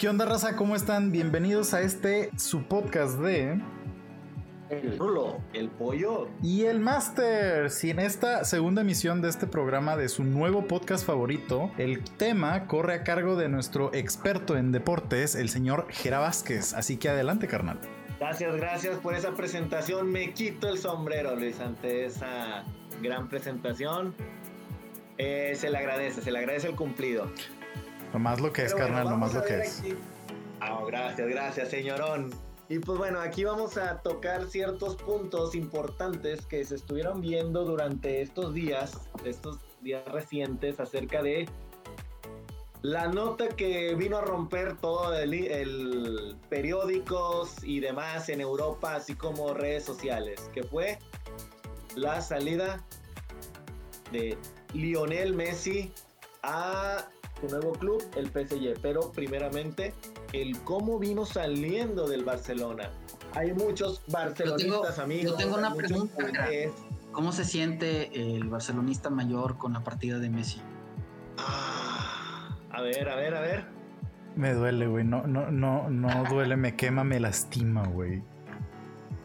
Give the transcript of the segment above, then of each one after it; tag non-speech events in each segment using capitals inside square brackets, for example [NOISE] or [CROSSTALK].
¿Qué onda, raza? ¿Cómo están? Bienvenidos a este su podcast de. El Rulo, el pollo. Y el Master. Si en esta segunda emisión de este programa de su nuevo podcast favorito, el tema corre a cargo de nuestro experto en deportes, el señor Jera Vázquez. Así que adelante, carnal. Gracias, gracias por esa presentación. Me quito el sombrero, Luis, ante esa gran presentación. Eh, se le agradece, se le agradece el cumplido. Nomás lo que es, carnal, nomás lo que es. Ah, gracias, gracias, señorón. Y pues bueno, aquí vamos a tocar ciertos puntos importantes que se estuvieron viendo durante estos días, estos días recientes, acerca de la nota que vino a romper todo el, el periódicos y demás en Europa, así como redes sociales, que fue la salida de Lionel Messi a su nuevo club, el PSG. Pero primeramente, el cómo vino saliendo del Barcelona. Hay muchos barcelonistas amigos. Yo tengo una pregunta. ¿Cómo se siente el barcelonista mayor con la partida de Messi? Ah, a ver, a ver, a ver. Me duele, güey. No, no, no, no duele, me quema, me lastima, güey.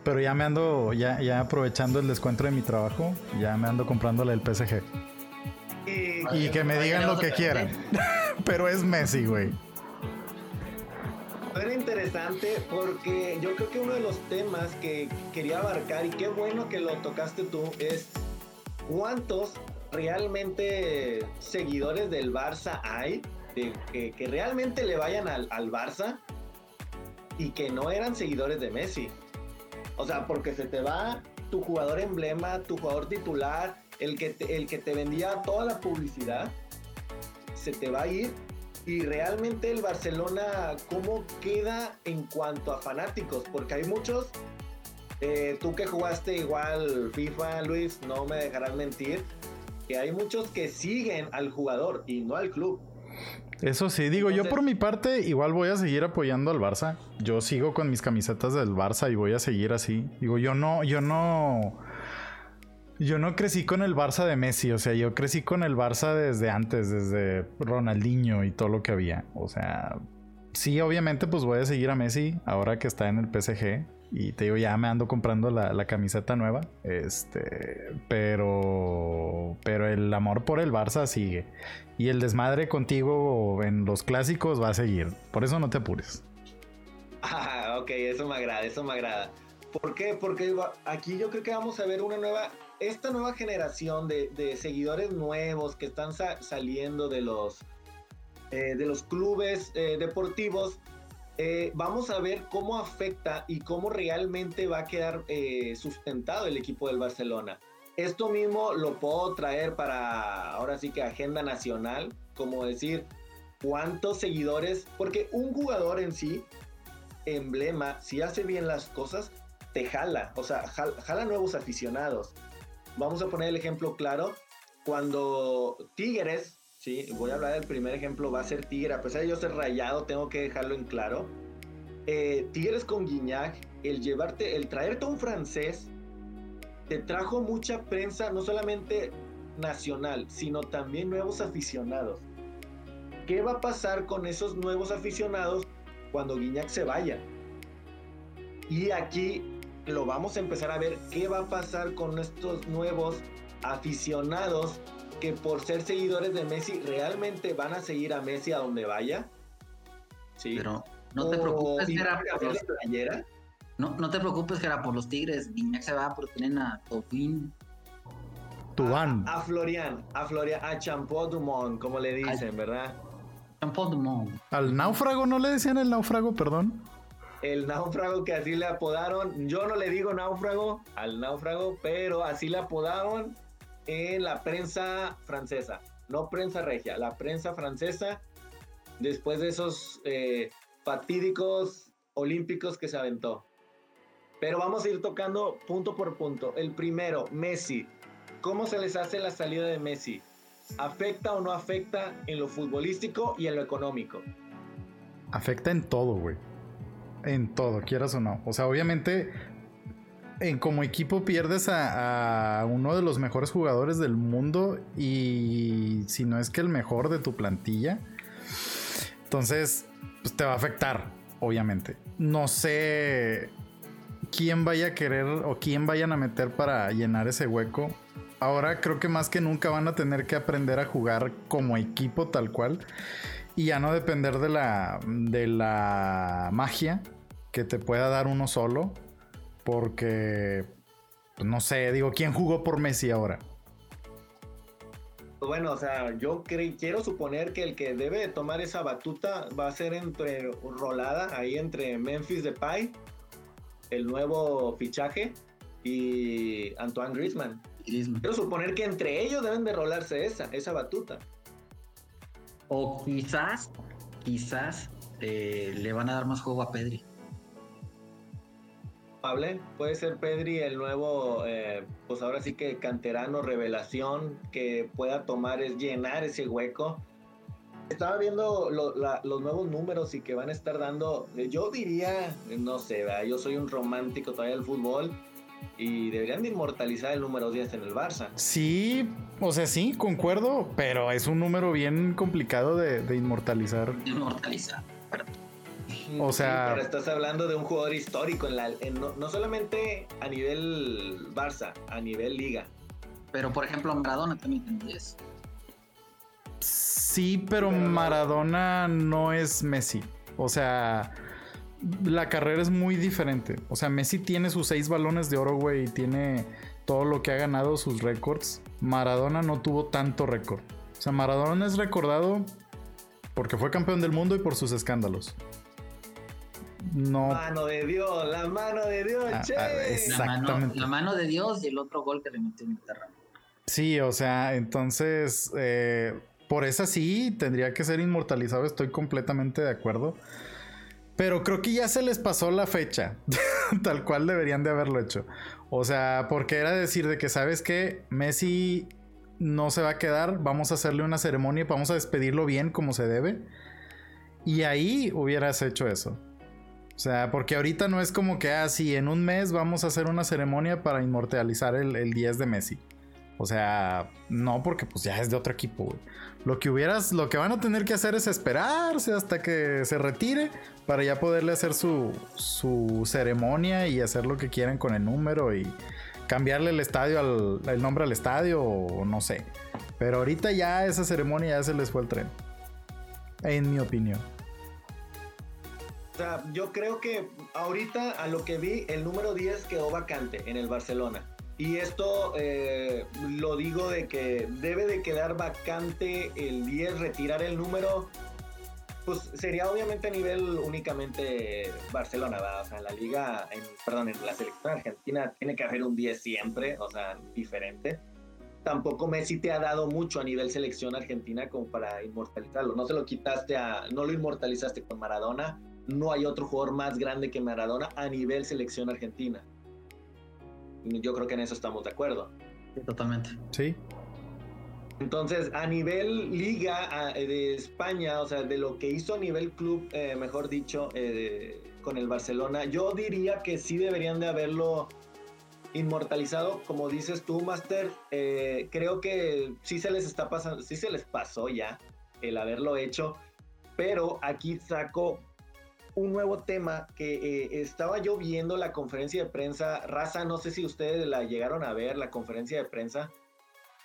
Pero ya me ando, ya, ya aprovechando el descuento de mi trabajo, ya me ando comprándole el PSG. Y, que me digan lo que quieran. [LAUGHS] Pero es Messi, güey. Era interesante porque yo creo que uno de los temas que quería abarcar y qué bueno que lo tocaste tú es cuántos realmente seguidores del Barça hay de, que, realmente le vayan al, al Barça y que no eran seguidores de Messi. O sea, porque se te va tu jugador emblema, tu jugador titular, el que te, el que te vendía toda la publicidad, se te va a ir. Y realmente el Barcelona, ¿cómo queda en cuanto a fanáticos? Porque hay muchos, eh, tú que jugaste igual FIFA, Luis, no me dejarás mentir, que hay muchos que siguen al jugador y no al club. Eso sí, digo, yo por mi parte igual voy a seguir apoyando al Barça. Yo sigo con mis camisetas del Barça y voy a seguir así. Digo, yo no, yo no yo no crecí con el Barça de Messi, o sea, yo crecí con el Barça desde antes, desde Ronaldinho y todo lo que había. O sea, sí, obviamente, pues voy a seguir a Messi ahora que está en el PSG. Y te digo, ya me ando comprando la, camiseta nueva. Este, pero, pero el amor por el Barça sigue. Y el desmadre contigo en los clásicos va a seguir. Por eso no te apures. [LAUGHS] Ah, ok, eso me agrada, eso me agrada. ¿Por qué? Porque aquí yo creo que vamos a ver una nueva esta nueva generación de, seguidores nuevos que están saliendo de los, eh, de los clubes eh, deportivos, eh, vamos a ver cómo afecta y cómo realmente va a quedar sustentado el equipo del Barcelona. Esto mismo lo puedo traer para ahora sí que agenda nacional, como decir cuántos seguidores, porque un jugador en sí, emblema, si hace bien las cosas, te jala, o sea, jala nuevos aficionados vamos a poner el ejemplo claro. Cuando Tigres, sí, voy a hablar del primer ejemplo, va a ser Tigre, a pesar de yo ser rayado, tengo que dejarlo en claro. Eh, Tigres con Guiñac, el llevarte, el traerte a un francés, te trajo mucha prensa, no solamente nacional, sino también nuevos aficionados. ¿Qué va a pasar con esos nuevos aficionados cuando Guiñac se vaya? Y aquí lo vamos a empezar a ver qué va a pasar con estos nuevos aficionados que por ser seguidores de Messi realmente van a seguir a Messi a donde vaya. Sí. Pero no te preocupes, Gera, por los... No, no te preocupes, Gera, por los Tigres. Guiñac se va, pero tienen a Tofín. Tubán. A, Florian, a Florian, a Champot Dumont, como le dicen, ¿verdad? Champot Dumont. Al náufrago, ¿no le decían el náufrago, perdón? El náufrago que así le apodaron. Yo no le digo náufrago al náufrago, pero así le apodaron en la prensa francesa. No prensa regia, la prensa francesa. Después de esos eh, fatídicos olímpicos que se aventó. Pero vamos a ir tocando punto por punto. El primero, Messi. ¿Cómo se les hace la salida de Messi? ¿Afecta o no afecta en lo futbolístico y en lo económico? Afecta en todo, güey en todo, quieras o no. O sea, obviamente, en como equipo pierdes a, uno de los mejores jugadores del mundo y si no es que el mejor de tu plantilla. Entonces, pues te va a afectar, obviamente. No sé quién vaya a querer o quién vayan a meter para llenar ese hueco. Ahora creo que más que nunca van a tener que aprender a jugar como equipo tal cual y ya no depender de la de la magia que te pueda dar uno solo porque pues, no sé, digo, ¿quién jugó por Messi ahora? Bueno, o sea, yo quiero suponer que el que debe tomar esa batuta va a ser entre rolada ahí entre Memphis Depay el nuevo fichaje y Antoine Griezmann. Quiero suponer que entre ellos deben de rolarse esa, esa batuta. O quizás, quizás eh, le van a dar más juego a Pedri. Puede ser Pedri el nuevo, eh, pues ahora sí que canterano, revelación, que pueda tomar, es llenar ese hueco estaba viendo los nuevos números y que van a estar dando, yo diría, no sé, yo soy un romántico todavía del fútbol y deberían de inmortalizar el número 10 en el Barça. Sí, o sea, sí, concuerdo, pero es un número bien complicado de, inmortalizar. Inmortalizar, O sea, pero estás hablando de un jugador histórico, en la, no, solamente a nivel Barça, a nivel liga. Pero por ejemplo, Maradona también tiene 10. Sí, pero Maradona no es Messi. O sea, la carrera es muy diferente. O sea, Messi tiene sus seis balones de oro, güey, y tiene todo lo que ha ganado, sus récords. Maradona no tuvo tanto récord. O sea, Maradona es recordado porque fue campeón del mundo y por sus escándalos. No. Mano de Dios, la mano de Dios, ah, che. Ah, exactamente. La mano, de Dios y el otro gol que le metió en terreno. Sí, o sea, entonces eh, por esa sí, tendría que ser inmortalizado, estoy completamente de acuerdo. Pero creo que ya se les pasó la fecha, [LAUGHS] tal cual deberían de haberlo hecho. O sea, porque era decir de que, ¿sabes qué? Messi no se va a quedar, vamos a hacerle una ceremonia, vamos a despedirlo bien como se debe. Y ahí hubieras hecho eso. O sea, porque ahorita no es como que, ah, en un mes vamos a hacer una ceremonia para inmortalizar el, el 10 de Messi. O sea, no, porque pues ya es de otro equipo. Lo que hubieras, lo que van a tener que hacer es esperarse hasta que se retire para ya poderle hacer su, su ceremonia y hacer lo que quieran con el número y cambiarle el estadio al el nombre al estadio o no sé. Pero ahorita ya esa ceremonia ya se les fue el tren. En mi opinión. O sea, yo creo que ahorita a lo que vi, el número 10 quedó vacante en el Barcelona. Y esto eh, lo digo de que debe de quedar vacante el 10, retirar el número. Pues sería obviamente a nivel únicamente Barcelona, ¿verdad? O sea, la liga, en, perdón, en la selección argentina tiene que haber un 10 siempre, o sea, diferente. Tampoco Messi te ha dado mucho a nivel selección argentina como para inmortalizarlo. No se lo quitaste a, no lo inmortalizaste con Maradona. No hay otro jugador más grande que Maradona a nivel selección argentina. Yo creo que en eso estamos de acuerdo. totalmente. Sí. Entonces, a nivel liga de España, o sea, de lo que hizo a nivel club, eh, mejor dicho, eh, con el Barcelona, yo diría que sí deberían de haberlo inmortalizado, como dices tú, Master. Eh, creo que sí se les está pasando, sí se les pasó ya el haberlo hecho, pero aquí saco un nuevo tema que eh, estaba yo viendo la conferencia de prensa. Raza, no sé si ustedes la llegaron a ver, la conferencia de prensa.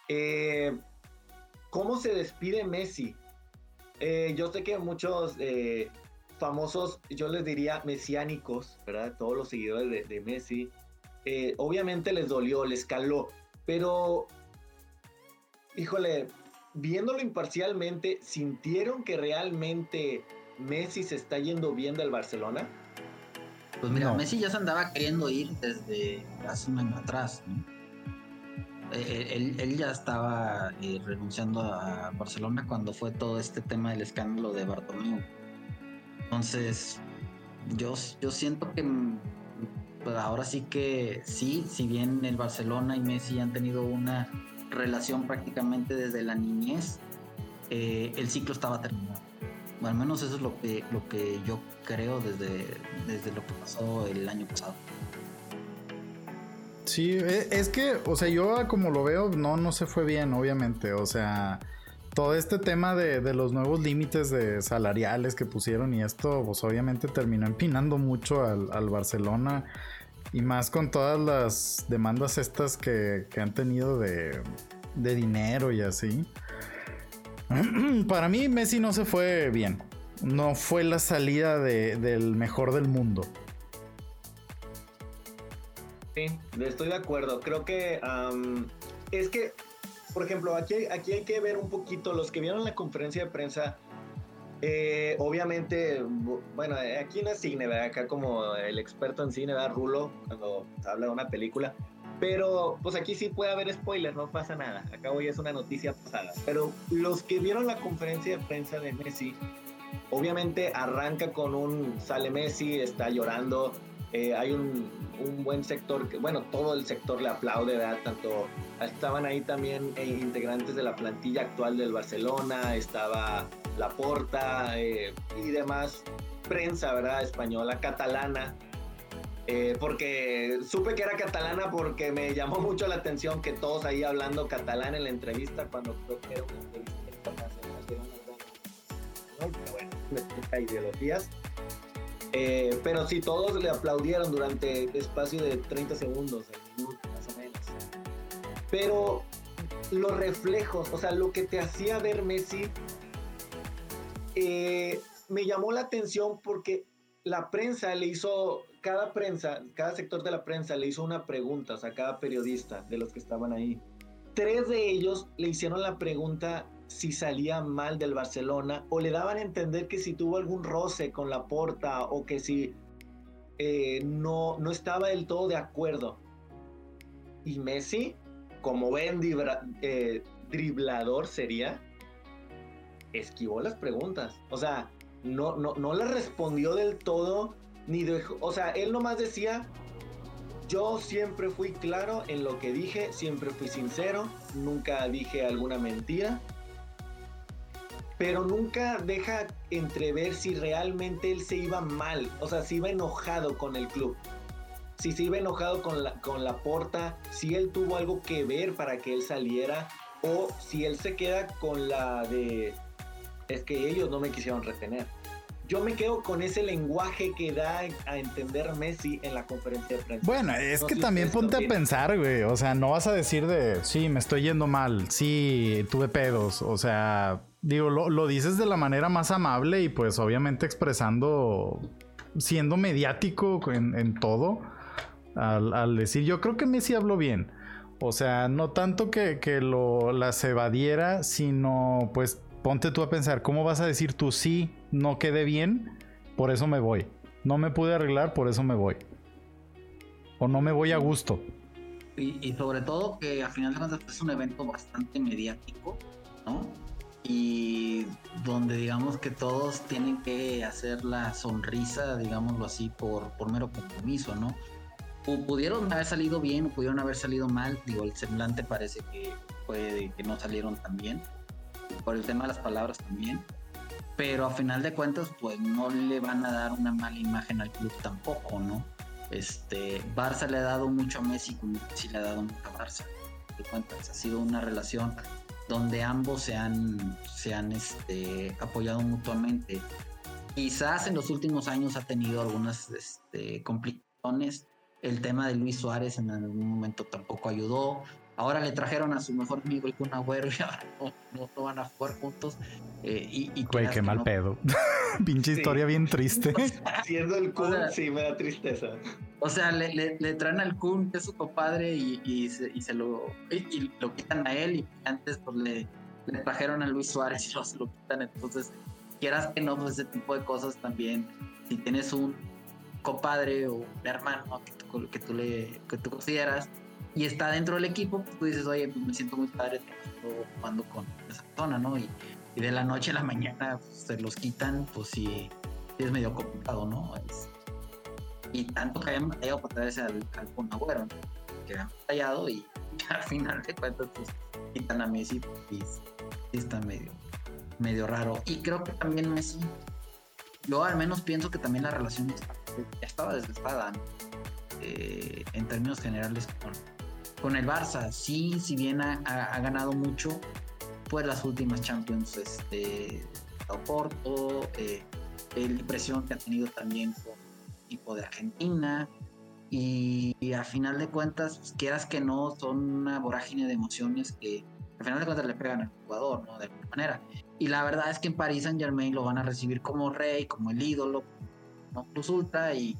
Eh, ¿Cómo se despide Messi? Eh, yo sé que muchos famosos, yo les diría mesiánicos, ¿verdad? Todos los seguidores de, de Messi. obviamente les dolió, les caló, pero, híjole, viéndolo imparcialmente, ¿sintieron que realmente Messi se está yendo bien del Barcelona? Pues mira, Messi ya se andaba queriendo ir desde hace un año atrás. Eh, eh, él, ya estaba eh, renunciando a Barcelona cuando fue todo este tema del escándalo de Bartomeu. Entonces, yo, yo siento que pues ahora sí que sí, si bien el Barcelona y Messi han tenido una relación prácticamente desde la niñez, el ciclo estaba terminado al menos eso es lo que, lo que yo creo desde, desde lo que pasó el año pasado. Sí, e, es que, o sea, yo como lo veo, no, no se fue bien, obviamente. O sea, todo este tema de, los nuevos límites de salariales que pusieron y esto, pues obviamente terminó empinando mucho al, Barcelona y más con todas las demandas estas que, han tenido de, dinero y así. [CLEARS THROAT] Para mí Messi no se fue bien. No fue la salida del mejor del mundo. Sí, estoy de acuerdo. Creo que es que por ejemplo, aquí, aquí hay que ver un poquito, los que vieron la conferencia de prensa, eh, obviamente, bueno, aquí no es cine. Acá como el experto en cine, ¿verdad? Rulo, cuando habla de una película. Pero pues aquí sí puede haber spoilers, no pasa nada. Acá hoy es una noticia pasada. Pero los que vieron la conferencia de prensa de Messi, obviamente arranca con un sale Messi, está llorando, eh, hay un, un, buen sector, que, bueno, todo el sector le aplaude, ¿verdad? Tanto estaban ahí también eh, integrantes de la plantilla actual del Barcelona, estaba Laporta eh, y demás prensa, ¿verdad? Española, catalana. Porque supe que era catalana porque me llamó mucho la atención que todos ahí hablando catalán en la entrevista cuando creo que era una entrevista internacional pero bueno, me ideologías. Eh, pero sí, todos le aplaudieron durante el espacio de 30 segundos, más o menos. Pero los reflejos, o sea, lo que te hacía ver Messi, eh, me llamó la atención porque la prensa le hizo, cada prensa, cada sector de la prensa le hizo una pregunta, o sea, cada periodista de los que estaban ahí. Tres de ellos le hicieron la pregunta si salía mal del Barcelona o le daban a entender que si tuvo algún roce con la porta o que si eh, no, no estaba del todo de acuerdo. Y Messi, como ven eh, driblador sería, esquivó las preguntas. O sea, no, no, no le respondió del todo, ni dejó, o sea, él nomás decía, yo siempre fui claro en lo que dije, siempre fui sincero, nunca dije alguna mentira pero nunca deja entrever si realmente él se iba mal, o sea, si iba enojado con el club, si se iba enojado con la, con la porta, si él tuvo algo que ver para que él saliera, o si él se queda con la de, es que ellos no me quisieron retener. Yo me quedo con ese lenguaje que da a entender Messi en la conferencia de prensa. Bueno, es que también ponte a pensar, güey. O sea, no vas a decir de, sí, me estoy yendo mal, sí, tuve pedos. O sea, Digo, lo, dices de la manera más amable y pues obviamente expresando, siendo mediático en, todo, al, decir, yo creo que Messi habló bien. O sea, no tanto que, que lo, las evadiera, sino pues ponte tú a pensar, ¿cómo vas a decir tú sí, no quedé bien, por eso me voy? No me pude arreglar, por eso me voy. O no me voy a gusto. Y, sobre todo que al final de cuentas es un evento bastante mediático, ¿no? y donde digamos que todos tienen que hacer la sonrisa, digámoslo así, por, por mero compromiso, ¿no? pudieron haber salido bien o pudieron haber salido mal, digo, el semblante parece que que no salieron tan bien, por el tema de las palabras también, pero a final de cuentas, pues no le van a dar una mala imagen al club tampoco, ¿no? Este, Barça le ha dado mucho a Messi como Messi le ha dado mucho a Barça. De cuentas, ha sido una relación donde ambos se han, se han este, apoyado mutuamente. Quizás en los últimos años ha tenido algunas este, complicaciones. El tema de Luis Suárez en algún momento tampoco ayudó. Ahora le trajeron a su mejor amigo el Kun Agüero y ahora no, van a jugar juntos. Eh, y, Güey, qué mal pedo. [LAUGHS] Pinche historia bien triste. [LAUGHS] Siendo el Kun, sí, me da tristeza. O sea, le, le, traen al Kun, que es su compadre, y, y, se, y se, lo, y, lo quitan a él. Y antes pues le, le trajeron a Luis Suárez y se lo quitan. Entonces, quieras que no, pues ese tipo de cosas también. Si tienes un compadre o un hermano que tú, que tú, le, que tú consideras y está dentro del equipo, pues tú dices, oye, pues me siento muy padre jugando con esa persona, ¿no? Y, y, de la noche a la mañana pues, se los quitan, pues sí, es medio complicado, ¿no? y tanto que hayan batallado para traerse al, al Agüero, que han batallado y, [LAUGHS] al final de cuentas pues quitan a Messi y, está medio, medio raro. Y creo que también Messi, yo al menos pienso que también la relación estaba desgastada eh, en términos generales con, con el Barça. Sí, si bien ha, ganado mucho, después las últimas Champions este, Oporto, eh, la impresión que ha tenido también con el equipo de Argentina. Y, a final de cuentas, pues, quieras que no, son una vorágine de emociones que al final de cuentas le pegan al jugador, ¿no? De alguna manera. Y la verdad es que en París Saint Germain lo van a recibir como rey, como el ídolo, no plus y,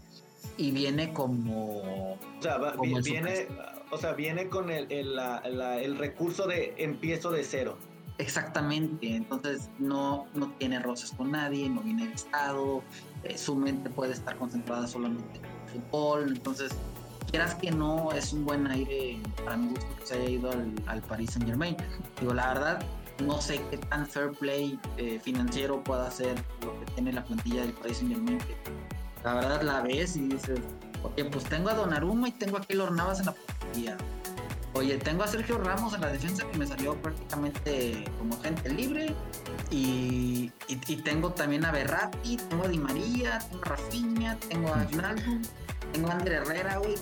y viene como. O sea, viene, o sea, viene con el, el, el recurso de empiezo de cero. Exactamente, entonces no, no tiene roces con nadie, no viene Estado, eh, su mente puede estar concentrada solamente en el fútbol, entonces quieras que no, es un buen aire para mi gusto que se haya ido al, al Paris Saint Germain. Digo, la verdad, no sé qué tan fair play eh, financiero pueda ser lo que tiene la plantilla del Paris Saint Germain. La verdad la ves y dices, oye, pues tengo a Donnarumma y tengo a Keylor Navas en la plantilla Oye, tengo a Sergio Ramos en la defensa que me salió prácticamente como gente libre. Y, tengo también a Berratti, tengo a Di María, tengo a Rafinha, tengo a Aguinaldo, tengo a André Herrera, güey.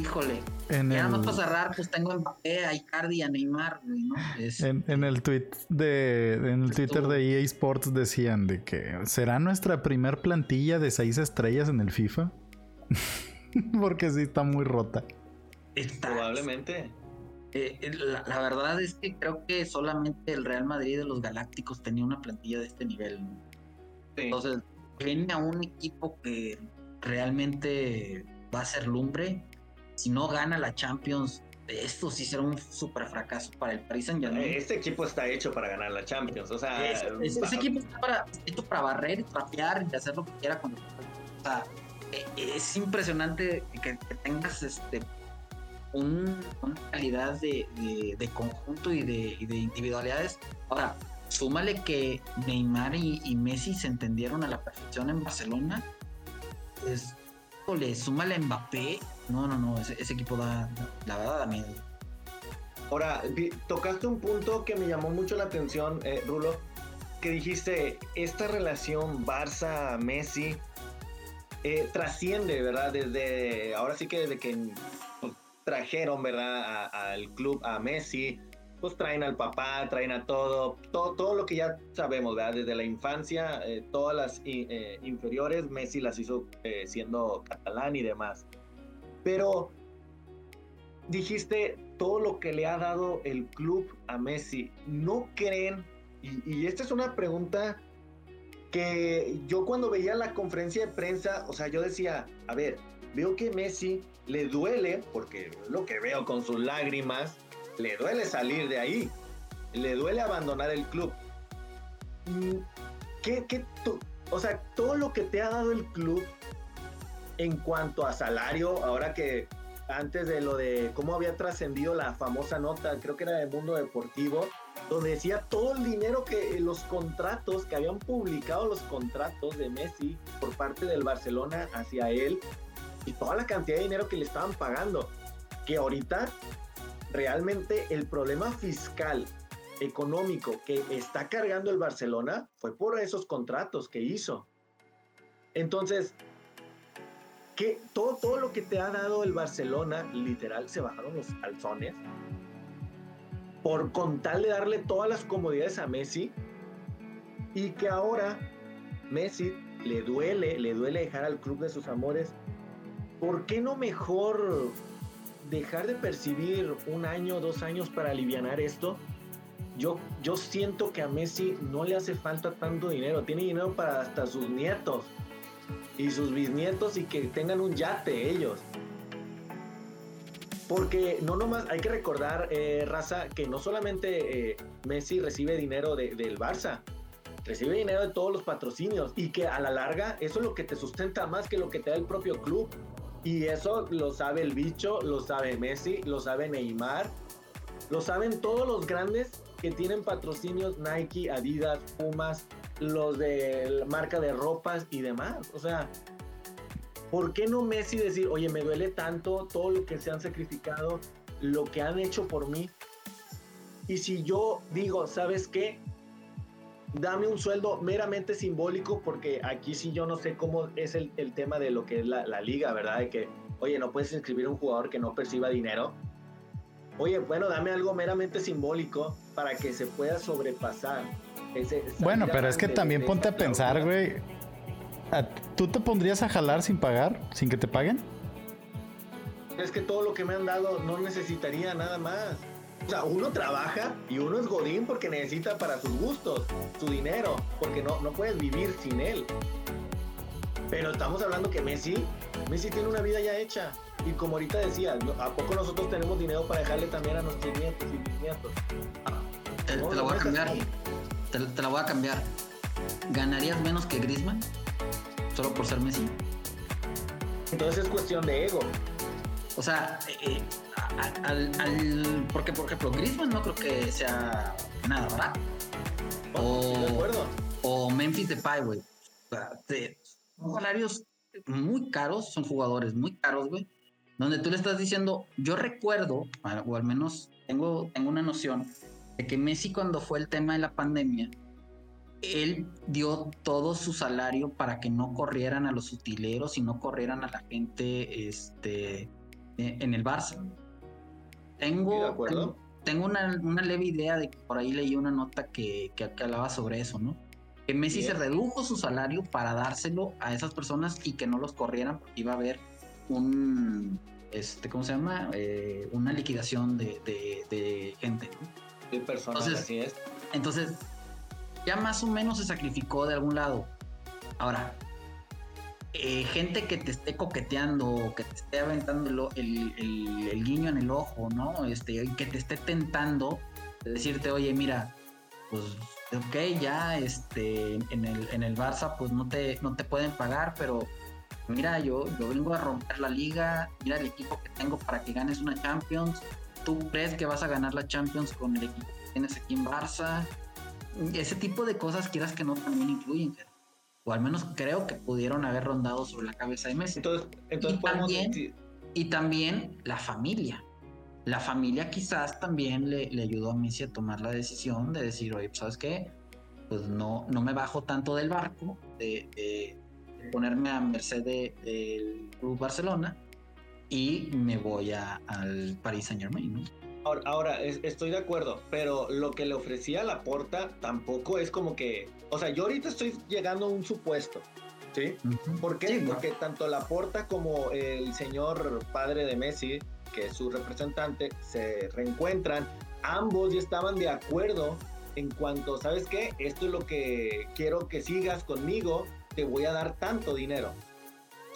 Híjole. En y nada más para cerrar, pues tengo a Mbappé, a Icardi, a Neymar, ¿no? en, el tweet de, en el Twitter de EA Sports decían de que será nuestra primer plantilla de seis estrellas en el FIFA. [LAUGHS] Porque sí está muy rota. Probablemente. Eh, eh, la, verdad es que creo que solamente el Real Madrid de los Galácticos tenía una plantilla de este nivel. Entonces, viene a un equipo que realmente va a ser lumbre. Si no gana la Champions, esto sí será un super fracaso para el Paris Saint Germain. Este equipo está hecho para ganar la Champions. O sea, ese equipo está para, hecho para barrer, trapear y hacer lo que quiera cuando. O sea, e, es impresionante que, que tengas este una calidad de, conjunto y de, individualidades. Ahora, súmale que Neymar y, Messi se entendieron a la perfección en Barcelona. Es, le súmale Mbappé. No, no, no, ese, equipo da, la verdad, da miedo. Ahora, tocaste un punto que me llamó mucho la atención, eh, Rulo, que dijiste, esta relación Barça-Messi eh, trasciende, ¿verdad? Desde, ahora sí que desde que trajeron, ¿verdad? Al club, a Messi, pues traen al papá, traen a todo, todo, todo lo que ya sabemos, ¿verdad? Desde la infancia, eh, todas las eh, inferiores, Messi las hizo eh, siendo catalán y demás. Pero dijiste todo lo que le ha dado el club a Messi. ¿No creen? Y, y esta es una pregunta que yo cuando veía la conferencia de prensa, o sea, yo decía, a ver, veo que Messi le duele, porque lo que veo con sus lágrimas, le duele salir de ahí, le duele abandonar el club. Mm, ¿Qué, qué o sea, todo lo que te ha dado el club en cuanto a salario, ahora que antes de lo de cómo había trascendido la famosa nota, creo que era de Mundo Deportivo, donde decía todo el dinero que los contratos, que habían publicado los contratos de Messi por parte del Barcelona hacia él, y toda la cantidad de dinero que le estaban pagando. Que ahorita realmente el problema fiscal, económico que está cargando el Barcelona fue por esos contratos que hizo. Entonces, que todo, todo lo que te ha dado el Barcelona, literal, se bajaron los calzones por con tal de darle todas las comodidades a Messi y que ahora Messi le duele, le duele dejar al club de sus amores ¿por qué no mejor dejar de percibir un año, dos años para aliviar esto? Yo, yo siento que a Messi no le hace falta tanto dinero, tiene dinero para hasta sus nietos y sus bisnietos y que tengan un yate ellos. Porque no nomás, hay que recordar, eh, Raza, que no solamente eh, Messi recibe dinero del Barça, recibe dinero de todos los patrocinios y que a la larga eso es lo que te sustenta más que lo que te da el propio club. Y eso lo sabe el bicho, lo sabe Messi, lo sabe Neymar, lo saben todos los grandes que tienen patrocinios Nike, Adidas, Pumas, los de la marca de ropas y demás. O sea, ¿por qué no Messi decir, oye, me duele tanto todo lo que se han sacrificado, lo que han hecho por mí? Y si yo digo, ¿sabes qué? Dame un sueldo meramente simbólico, porque aquí sí yo no sé cómo es el, tema de lo que es la, liga, ¿verdad? De que, oye, no puedes inscribir a un jugador que no perciba dinero. oye, bueno, dame algo meramente simbólico para que se pueda sobrepasar. Ese, bueno, pero es que también ponte a pensar, güey. ¿Tú te pondrías a jalar sin pagar, sin que te paguen? Es que todo lo que me han dado no necesitaría nada más. O sea, uno trabaja y uno es godín porque necesita para sus gustos, su dinero, porque no, no puedes vivir sin él. Pero estamos hablando que Messi, Messi tiene una vida ya hecha. Y como ahorita decía, ¿a poco nosotros tenemos dinero para dejarle también a nuestros nietos y bisnietos? te, la voy a cambiar. Te, te, la voy a cambiar. ¿Ganarías menos que Griezmann? Solo por ser Messi. Entonces es cuestión de ego. O sea, eh, al, al, porque por ejemplo Griezmann no creo que sea nada barato. O, de acuerdo. o Memphis Depay, güey. O son salarios muy caros, son jugadores muy caros, güey. Donde tú le estás diciendo, yo recuerdo, o al menos tengo, tengo una noción, de que Messi cuando fue el tema de la pandemia, él dio todo su salario para que no corrieran a los utileros y no corrieran a la gente este, en el Barça. Tengo, tengo, una, una, leve idea de que por ahí leí una nota que, que, hablaba sobre eso, ¿no? Que Messi se redujo su salario para dárselo a esas personas y que no los corrieran porque iba a haber un, este, ¿cómo se llama? Eh, una liquidación de, de, gente, ¿no? De personas, entonces, así es. Entonces, ya más o menos se sacrificó de algún lado. Ahora, eh, gente que te esté coqueteando, que te esté aventando el, guiño en el ojo, ¿no? Este, que te esté tentando de decirte, oye, mira, pues ok, ya este, en el, en el Barça pues no te, no te pueden pagar, pero mira, yo, yo vengo a romper la liga, mira el equipo que tengo para que ganes una Champions, tú crees que vas a ganar la Champions con el equipo que tienes aquí en Barça, ese tipo de cosas quieras que no también incluyen o al menos creo que pudieron haber rondado sobre la cabeza de Messi. Entonces, entonces y, también, y también la familia. La familia quizás también le, ayudó a Messi a tomar la decisión de decir, oye, pues, ¿sabes qué? Pues no, no me bajo tanto del barco, de, ponerme a merced del Club Barcelona y me voy al Paris Saint Germain, ¿no? Ahora, estoy de acuerdo, pero lo que le ofrecía a Laporta tampoco es como que, o sea, yo ahorita estoy llegando a un supuesto, ¿sí? ¿Por qué? Porque tanto Laporta como el señor padre de Messi, que es su representante, se reencuentran, ambos ya estaban de acuerdo en cuanto, ¿sabes qué? Esto es lo que quiero que sigas conmigo, te voy a dar tanto dinero,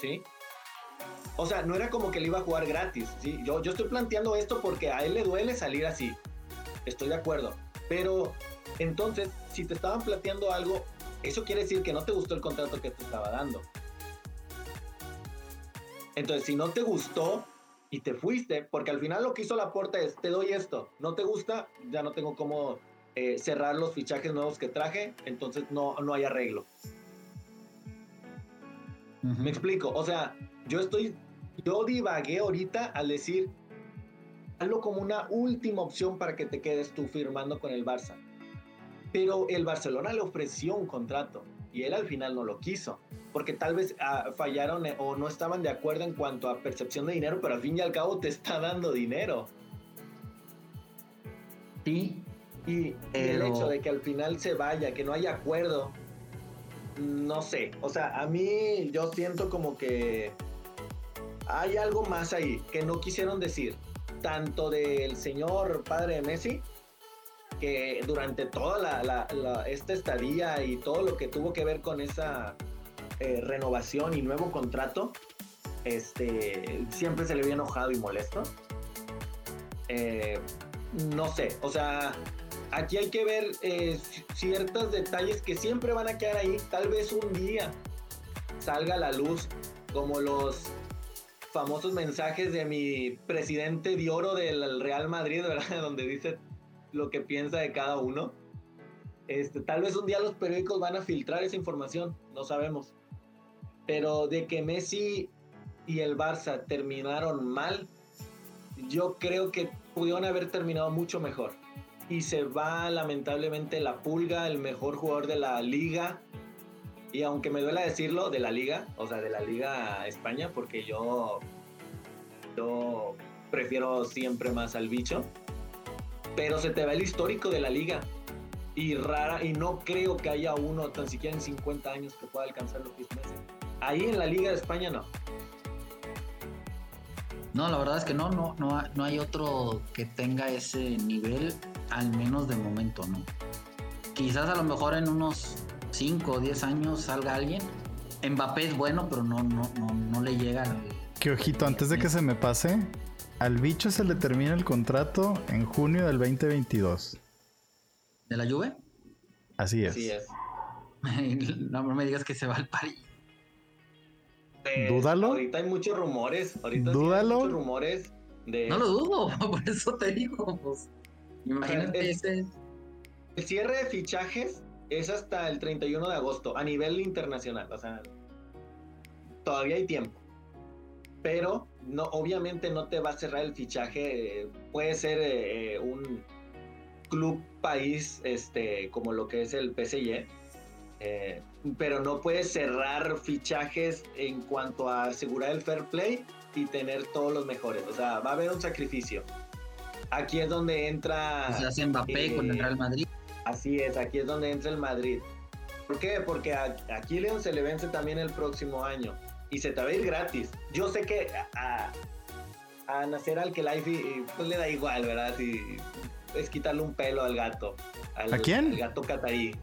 ¿sí? O sea, no era como que le iba a jugar gratis, ¿sí? Yo, yo estoy planteando esto porque a él le duele salir así. Estoy de acuerdo. Pero entonces, si te estaban planteando algo, eso quiere decir que no te gustó el contrato que te estaba dando. Entonces, si no te gustó y te fuiste, porque al final lo que hizo la puerta es, te doy esto, no te gusta, ya no tengo cómo eh, cerrar los fichajes nuevos que traje, entonces no, no hay arreglo. Me explico, o sea, yo estoy yo divagué ahorita al decir, hazlo como una última opción para que te quedes tú firmando con el Barça. Pero el Barcelona le ofreció un contrato y él al final no lo quiso, porque tal vez ah, fallaron eh, o no estaban de acuerdo en cuanto a percepción de dinero, pero al fin y al cabo te está dando dinero. Sí. Y, el hecho de que al final se vaya, que no haya acuerdo, no sé. O sea, a mí yo siento como que hay algo más ahí que no quisieron decir, tanto del señor padre de Messi, que durante toda esta estadía y todo lo que tuvo que ver con esa eh, renovación y nuevo contrato, este, siempre se le había enojado y molesto. Eh, no sé, o sea, aquí hay que ver eh, ciertos detalles que siempre van a quedar ahí. Tal vez un día salga a la luz como los famosos mensajes de mi presidente de oro del Real Madrid, ¿verdad? [LAUGHS] Donde dice lo que piensa de cada uno. Este, tal vez un día los periódicos van a filtrar esa información, no sabemos. Pero de que Messi y el Barça terminaron mal, yo creo que pudieron haber terminado mucho mejor. Y se va lamentablemente la pulga, el mejor jugador de la liga, y aunque me duela decirlo, de la liga, o sea, de la liga España, porque yo, yo prefiero siempre más al bicho. Pero se te va el histórico de la liga. Y rara, y no creo que haya uno tan siquiera en 50 años que pueda alcanzar lo que es Messi. Ahí en la Liga de España no. No, la verdad es que no, no, no hay otro que tenga ese nivel, al menos de momento, ¿no? Quizás a lo mejor en unos 5 o 10 años salga alguien. Mbappé es bueno, pero no, no, no, no le llega. Qué ojito, antes de que se me pase, al bicho se le termina el contrato en junio del 2022. ¿De la Juve? Así es. Así es. [LAUGHS] no me digas que se va al París. Pues, Dúdalo. Ahorita hay muchos rumores. Ahorita sí hay Dúdalo. muchos rumores de. No lo dudo, [LAUGHS] por eso te digo. Pues, imagínate Es- ese. El cierre de fichajes es hasta el 31 de agosto a nivel internacional. O sea, todavía hay tiempo. Pero no, obviamente no te va a cerrar el fichaje. eh, puede ser eh, eh, un club país este, como lo que es el PSG. eh, pero no puedes cerrar fichajes en cuanto a asegurar el fair play y tener todos los mejores. O sea, va a haber un sacrificio. Aquí es donde entra. Se hace Mbappé con el Real Madrid. Así es, aquí es donde entra el Madrid. ¿Por qué? Porque a, a Kylian se le vence también el próximo año y se te va a ir gratis. Yo sé que a, a, a Nasser al Khelaifi pues le da igual, ¿verdad? Si es quitarle un pelo al gato. Al, ¿A quién? Al gato catarí.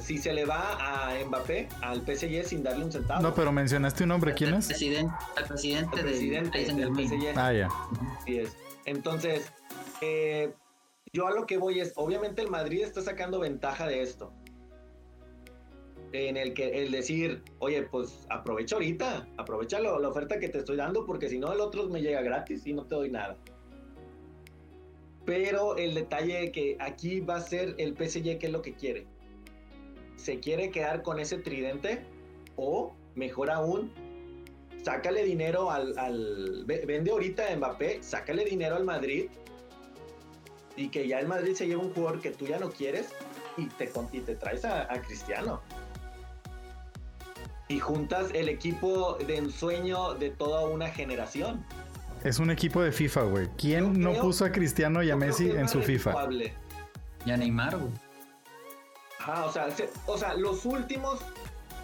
Si se le va a Mbappé al PSG sin darle un centavo. No, pero mencionaste un nombre, ¿quién El es? presidente, el presidente, el del presidente del. PSG. Ah, ya. Así es. Entonces, eh, yo a lo que voy es, obviamente el Madrid está sacando ventaja de esto. En el que el decir, oye, pues aprovecha ahorita, aprovecha la oferta que te estoy dando, porque si no, el otro me llega gratis y no te doy nada. Pero el detalle que aquí va a ser el PSG, ¿qué es lo que quiere? ¿Se quiere quedar con ese tridente? O, mejor aún, sácale dinero al, al- ve- vende ahorita a Mbappé, sácale dinero al Madrid y que ya el Madrid se lleve un jugador que tú ya no quieres y te, y te traes a, a Cristiano. Y juntas el equipo de ensueño de toda una generación. Es un equipo de FIFA, güey. ¿Quién Yo no creo- puso a Cristiano y a Messi en su FIFA? Y a Neymar, güey. Ajá, o sea, se- o sea, los últimos,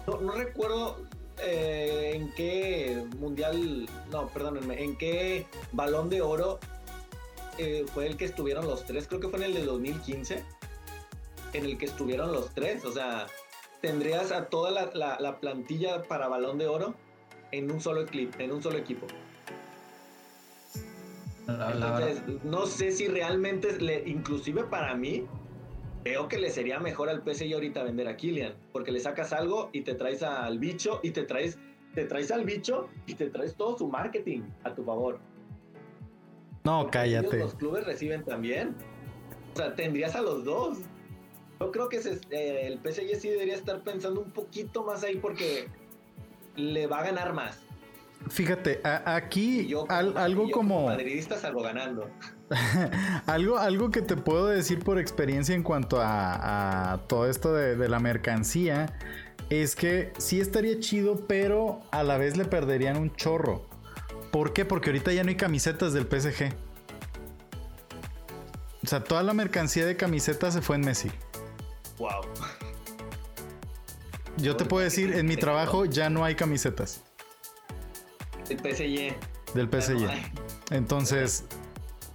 no, no recuerdo eh, en qué mundial, no, perdónenme, en qué balón de oro eh, fue el que estuvieron los tres, creo que fue en el de 2015, en el que estuvieron los tres, o sea, tendrías a toda la, la- la plantilla para balón de oro en un solo clip, en un solo equipo. La. Entonces, no sé si realmente, le, inclusive para mí, veo que le sería mejor al PSG ahorita vender a Kylian, porque le sacas algo y te traes al bicho y te traes, te traes al bicho y te traes todo su marketing a tu favor. No, cállate. los clubes reciben también. O sea, tendrías a los dos. Yo creo que se- eh, el PSG sí debería estar pensando un poquito más ahí porque le va a ganar más. Fíjate, a- aquí yo, al- algo yo como... madridista ganando. [LAUGHS] algo, algo que te puedo decir por experiencia en cuanto a, a todo esto de, de la mercancía es que sí estaría chido, pero a la vez le perderían un chorro. ¿Por qué? Porque ahorita ya no hay camisetas del PSG. O sea, toda la mercancía de camisetas se fue en Messi. Wow. Yo te puedo decir, en mi trabajo ya no hay camisetas El PSG. del PSG. Entonces,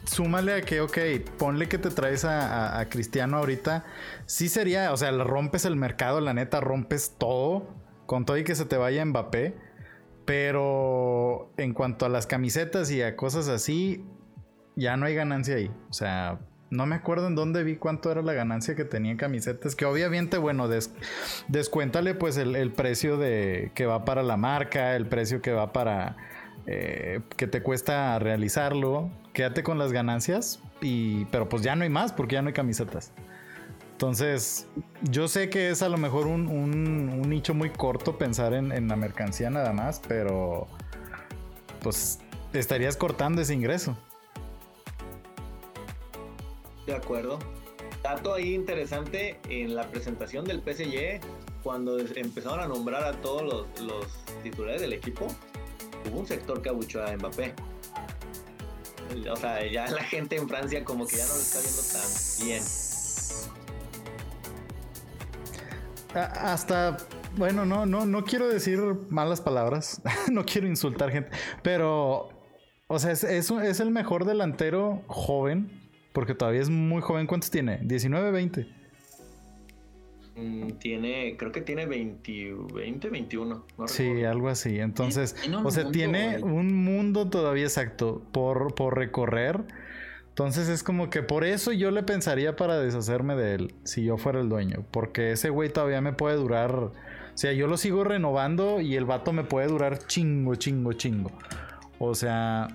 súmale a que, ok, ponle que te traes a, a- a Cristiano ahorita. Sí sería, o sea, rompes el mercado, la neta, rompes todo. Con todo y que se te vaya Mbappé. Pero en cuanto a las camisetas y a cosas así, ya no hay ganancia ahí. O sea, no me acuerdo en dónde vi cuánto era la ganancia que tenía en camisetas. Que obviamente, bueno, des- descuéntale pues el, el precio de que va para la marca, el precio que va para eh, que te cuesta realizarlo. Quédate con las ganancias. Y, pero pues ya no hay más porque ya no hay camisetas. Entonces, yo sé que es a lo mejor un, nicho muy corto pensar en, la mercancía nada más, pero pues estarías cortando ese ingreso. De acuerdo. Dato ahí interesante en la presentación del PSG, cuando empezaron a nombrar a todos los, los titulares del equipo, hubo un sector que abuchó a Mbappé. O sea, ya la gente en Francia como que ya no lo está viendo tan bien. Hasta, bueno, no, no, no quiero decir malas palabras, [LAUGHS] no quiero insultar gente, pero, o sea, es, es, el mejor delantero joven, porque todavía es muy joven. ¿Cuántos tiene? ¿19, 20? Mm, tiene, creo que tiene 20, 20 21. sí, algo así. Entonces, o sea, tiene un mundo todavía exacto por, por recorrer. Entonces es como que por eso yo le pensaría para deshacerme de él, si yo fuera el dueño. Porque ese güey todavía me puede durar. O sea, yo lo sigo renovando y el vato me puede durar chingo, chingo, chingo. O sea,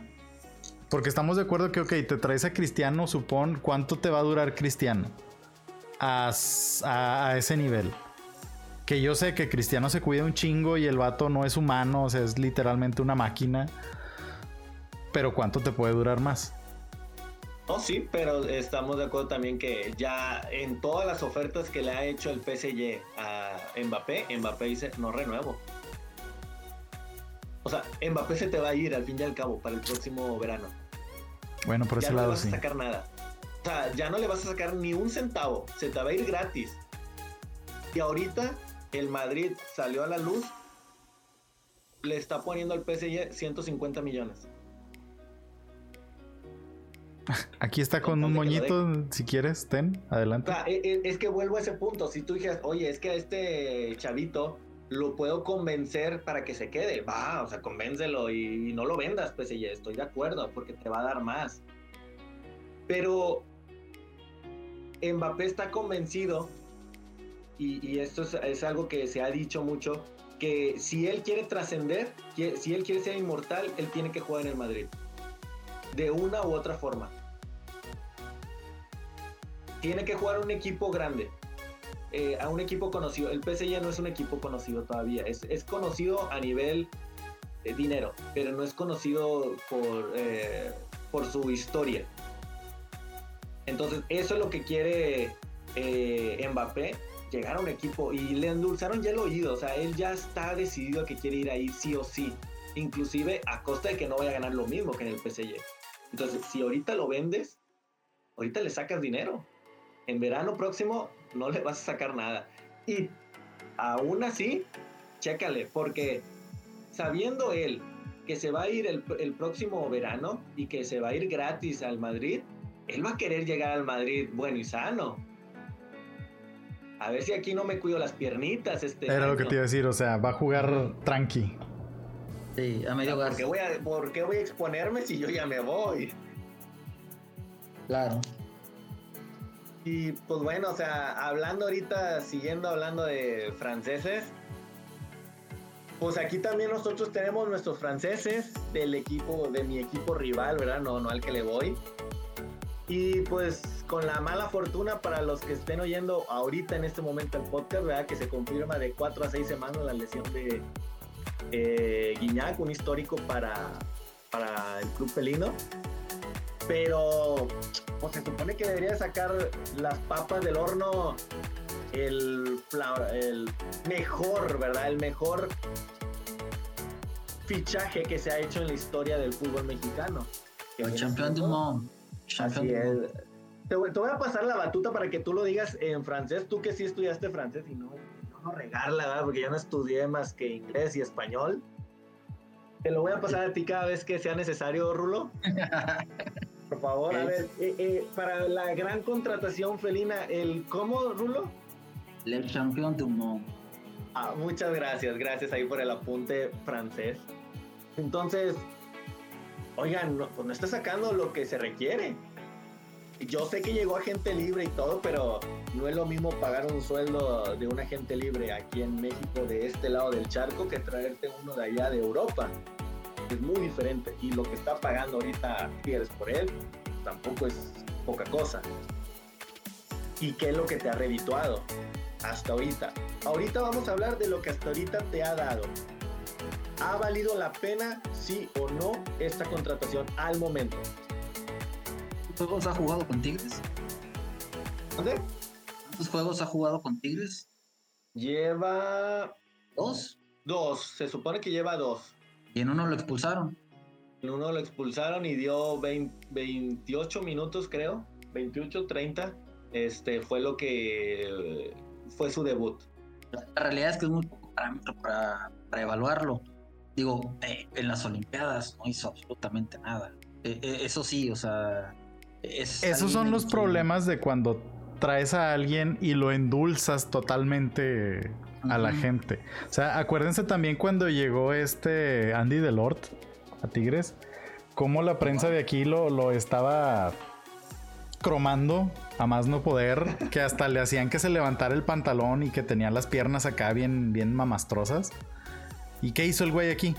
porque estamos de acuerdo que, ok, te traes a Cristiano, supón, ¿cuánto te va a durar Cristiano? A, a, ese nivel. Que yo sé que Cristiano se cuida un chingo y el vato no es humano, o sea, es literalmente una máquina. Pero ¿cuánto te puede durar más? No, sí, pero estamos de acuerdo también que ya en todas las ofertas que le ha hecho el PSG a Mbappé, Mbappé dice, no renuevo. O sea, Mbappé se te va a ir al fin y al cabo para el próximo verano. Bueno, por ese lado sí. No le vas a sacar nada. O sea, ya no le vas a sacar ni un centavo. Se te va a ir gratis. Y ahorita el Madrid salió a la luz. Le está poniendo al PSG 150 millones. Aquí está con un moñito, si quieres, ten, adelante. E, e, es que vuelvo a ese punto. Si tú dijeras, oye, es que a este chavito lo puedo convencer para que se quede, va, o sea, convéncelo y, no lo vendas, pues ya estoy de acuerdo, porque te va a dar más. Pero Mbappé está convencido, y, esto es, es, algo que se ha dicho mucho, que si él quiere trascender, si él quiere ser inmortal, él tiene que jugar en el Madrid de una u otra forma. Tiene que jugar un equipo grande, eh, a un equipo conocido. El PSG no es un equipo conocido todavía, es, conocido a nivel de dinero, pero no es conocido por, eh, por su historia. Entonces, eso es lo que quiere eh, Mbappé, llegar a un equipo y le endulzaron ya el oído, o sea, él ya está decidido que quiere ir ahí sí o sí, inclusive a costa de que no vaya a ganar lo mismo que en el PSG. Entonces, si ahorita lo vendes, ahorita le sacas dinero. En verano próximo no le vas a sacar nada. Y aún así, chécale, porque sabiendo él que se va a ir el, próximo verano y que se va a ir gratis al Madrid, él va a querer llegar al Madrid bueno y sano. A ver si aquí no me cuido las piernitas. Este Era lo que te iba a decir, o sea, va a jugar tranqui. Sí, a medio gas. voy a, ¿Por qué voy a exponerme si yo ya me voy? Claro. Y pues bueno, o sea, hablando ahorita, siguiendo hablando de franceses, pues aquí también nosotros tenemos nuestros franceses del equipo, de mi equipo rival, ¿verdad? No, no al que le voy. Y pues con la mala fortuna para los que estén oyendo ahorita en este momento el podcast, ¿verdad? Que se confirma de 4 a 6 semanas la lesión de eh, Guiñac, un histórico para, para el club felino. Pero pues, se supone que debería sacar las papas del horno el, el mejor, ¿verdad? El mejor fichaje que se ha hecho en la historia del fútbol mexicano. El campeón du monde. Te, voy a pasar la batuta para que tú lo digas en francés, tú que sí estudiaste francés y no, no regarla, ¿verdad? Porque yo no estudié más que inglés y español. Te lo voy a pasar a ti cada vez que sea necesario, Rulo. [LAUGHS] Por favor, a ver, eh, eh, para la gran contratación felina, el ¿cómo, Rulo? El campeón du monde. Ah, muchas gracias, gracias ahí por el apunte francés. Entonces, oigan, no, pues no está sacando lo que se requiere. Yo sé que llegó agente libre y todo, pero no es lo mismo pagar un sueldo de un agente libre aquí en México de este lado del charco que traerte uno de allá de Europa es muy diferente. Y lo que está pagando ahorita Tigres por él tampoco es poca cosa. ¿Y qué es lo que te ha redituado hasta ahorita? Ahorita vamos a hablar de lo que hasta ahorita te ha dado. ¿Ha valido la pena, sí o no, esta contratación al momento? ¿Cuántos juegos ha jugado con Tigres? ¿Dónde? ¿Cuántos juegos ha jugado con Tigres? Lleva. ¿Dos? Dos, se supone que lleva dos y en uno lo expulsaron. En uno lo expulsaron y dio 28 minutos, creo. 28, 30. Este fue lo que fue su debut. La realidad es que es muy poco parámetro para, para evaluarlo. Digo, eh, en las Olimpiadas no hizo absolutamente nada. Eh, eh, eso sí, o sea. Esos son los problemas de cuando traes a alguien y lo endulzas totalmente a la gente. O sea, acuérdense también cuando llegó este Andy Delort a Tigres, cómo la prensa de aquí lo, lo estaba cromando a más no poder, que hasta le hacían que se levantara el pantalón y que tenía las piernas acá bien, bien mamastrosas. ¿Y qué hizo el güey aquí?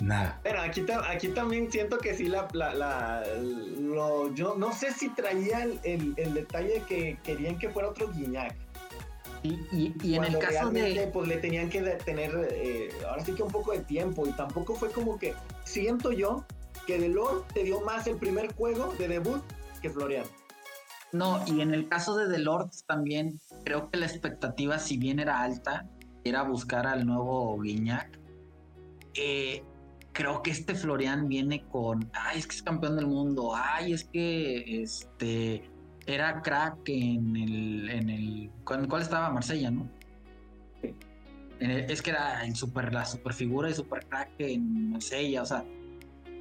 Nada. Pero aquí, aquí también siento que sí la, la, yo no sé si traía el, el, detalle que querían que fuera otro Guiñac. Y, y, en el caso de... Pues le tenían que tener, eh, ahora sí que un poco de tiempo y tampoco fue como que, siento yo que Delor te dio más el primer juego de debut que Florian. No, y en el caso de Delort también creo que la expectativa, si bien era alta, era buscar al nuevo Guiñac. Eh, creo que este Florian viene con, ay, es que es campeón del mundo, ay, es que este era crack en el, en el, ¿cuál estaba? Marsella, ¿no? es que era el super, la super figura y super crack en Marsella, o sea,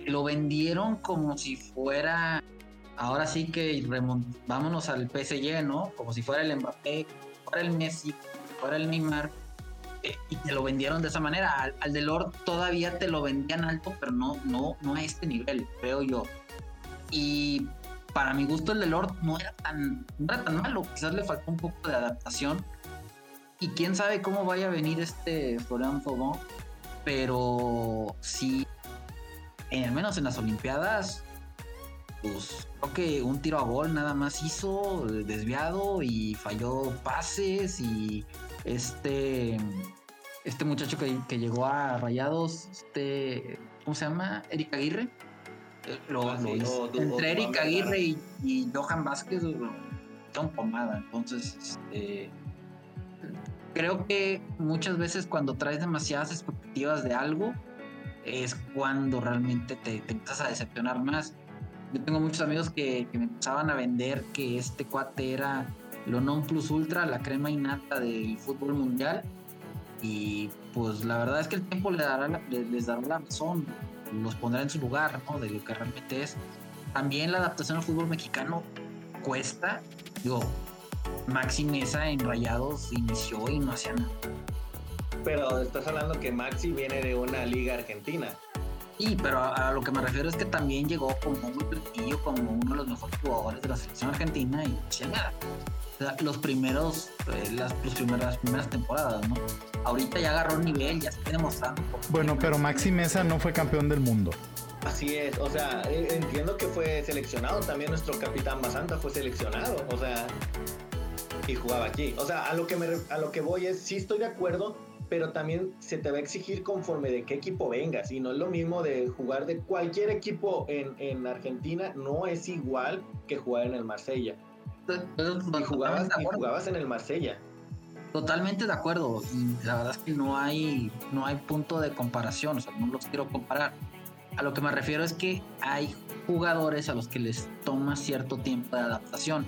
lo vendieron como si fuera, ahora sí que vámonos al PSG, ¿no? Como si fuera el Mbappé, fuera el Messi, fuera el Neymar y te lo vendieron de esa manera. Al, al todavía te lo vendían alto, pero no, no, no a este nivel, creo yo. Y para mi gusto el de Lord no era tan, no era tan malo, quizás le faltó un poco de adaptación. Y quién sabe cómo vaya a venir este Florian Faubin, pero sí, al menos en las Olimpiadas, pues creo que un tiro a gol nada más hizo, desviado y falló pases y este este muchacho que, llegó a Rayados, este, ¿cómo se llama? Eric Aguirre. Lo, ah, Entre Eric Aguirre y, Johan Vázquez son pomada. Entonces, este, creo que muchas veces cuando traes demasiadas expectativas de algo, es cuando realmente te, te empiezas a decepcionar más. Yo tengo muchos amigos que, que, me empezaban a vender que este cuate era lo non plus ultra, la crema innata del fútbol mundial y pues la verdad es que el tiempo les dará la, les dará la razón, los pondrá en su lugar, ¿no? De lo que realmente es. También la adaptación al fútbol mexicano cuesta. Digo, Maxi Mesa en Rayados inició y no hacía nada. Pero estás hablando que Maxi viene de una liga argentina. Sí, pero a, lo que me refiero es que también llegó como un platillo, como uno de los mejores jugadores de la selección argentina y nada los primeros, eh, las, primeras, primeras temporadas, ¿no? Ahorita ya agarró nivel, ya está demostrando. Bueno, pero Maxi Mesa no fue campeón del mundo. Así es, o sea, e, entiendo que fue seleccionado, también nuestro capitán Basanta fue seleccionado, o sea, y jugaba aquí. O sea, a lo que me a lo que voy es sí estoy de acuerdo, pero también se te va a exigir conforme de qué equipo vengas, y no es lo mismo de jugar de cualquier equipo en, en Argentina, no es igual que jugar en el Marsella. Y jugabas, en el Marsella. Totalmente de acuerdo. Y la verdad es que no hay, no hay punto de comparación. O sea, no los quiero comparar. A lo que me refiero es que hay jugadores a los que les toma cierto tiempo de adaptación.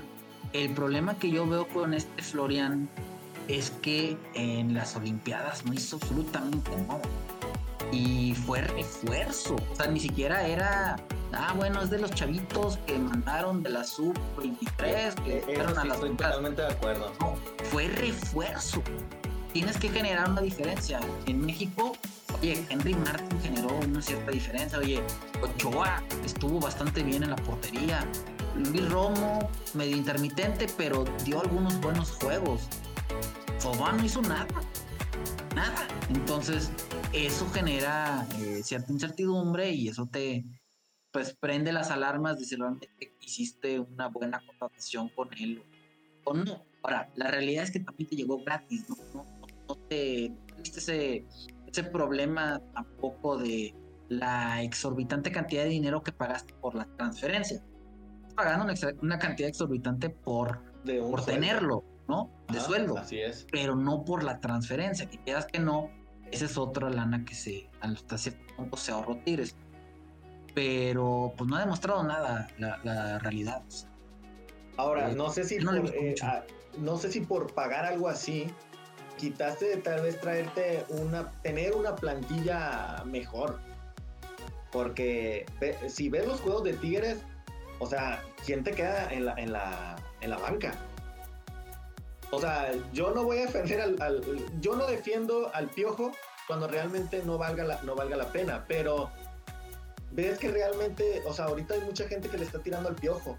El problema que yo veo con este Florian es que en las Olimpiadas no hizo absolutamente nada. Y fue refuerzo. O sea, ni siquiera era Ah, bueno, es de los chavitos que mandaron de la sub-23, que eh, fueron a la Estoy totalmente de acuerdo. No, fue refuerzo. Tienes que generar una diferencia. En México, oye, Henry Martin generó una cierta diferencia. Oye, Ochoa estuvo bastante bien en la portería. Luis Romo, medio intermitente, pero dio algunos buenos juegos. Fobán no hizo nada. Nada. Entonces, eso genera eh, cierta incertidumbre y eso te, pues prende las alarmas de si realmente hiciste una buena contratación con él o no. Ahora, la realidad es que también te llegó gratis, ¿no? No, te viste ese, ese problema tampoco de la exorbitante cantidad de dinero que pagaste por la transferencia. Estás pagando una, cantidad exorbitante por, por tenerlo, ¿no? De sueldo. Así es. Pero no por la transferencia, que quedas que no, esa es otra lana que se, hasta cierto punto se ahorró Tigres pero pues no ha demostrado nada la, realidad. Ahora, eh, no sé si por, eh, ah, no sé si por pagar algo así quitaste de tal vez traerte una, tener una plantilla mejor. Porque si ves los juegos de Tigres, o sea, ¿quién te queda en la, en la, en la banca? O sea, yo no voy a defender al, yo no defiendo al piojo cuando realmente no valga la, no valga la pena, pero ves que realmente, o sea, ahorita hay mucha gente que le está tirando al piojo.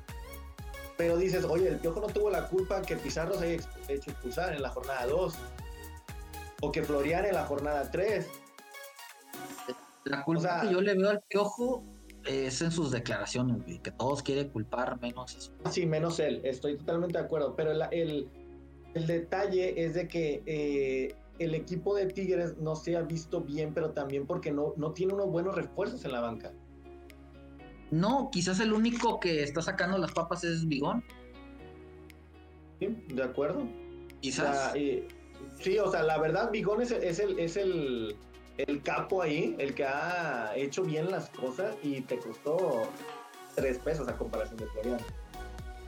Pero dices, oye, el piojo no tuvo la culpa que Pizarro se haya hecho expulsar en la jornada 2. O que Florian en la jornada 3. La culpa que yo le veo al piojo es en sus declaraciones, que todos quieren culpar menos eso. Sí, menos él, estoy totalmente de acuerdo. Pero el, el, detalle es de que eh, el equipo de Tigres no se ha visto bien, pero también porque no, no tiene unos buenos refuerzos en la banca. No, quizás el único que está sacando las papas es Bigón. Sí, de acuerdo. Quizás. sí, o sea, la verdad, Bigón es, el, es el, capo ahí, el que ha hecho bien las cosas y te costó tres pesos a comparación de Florian.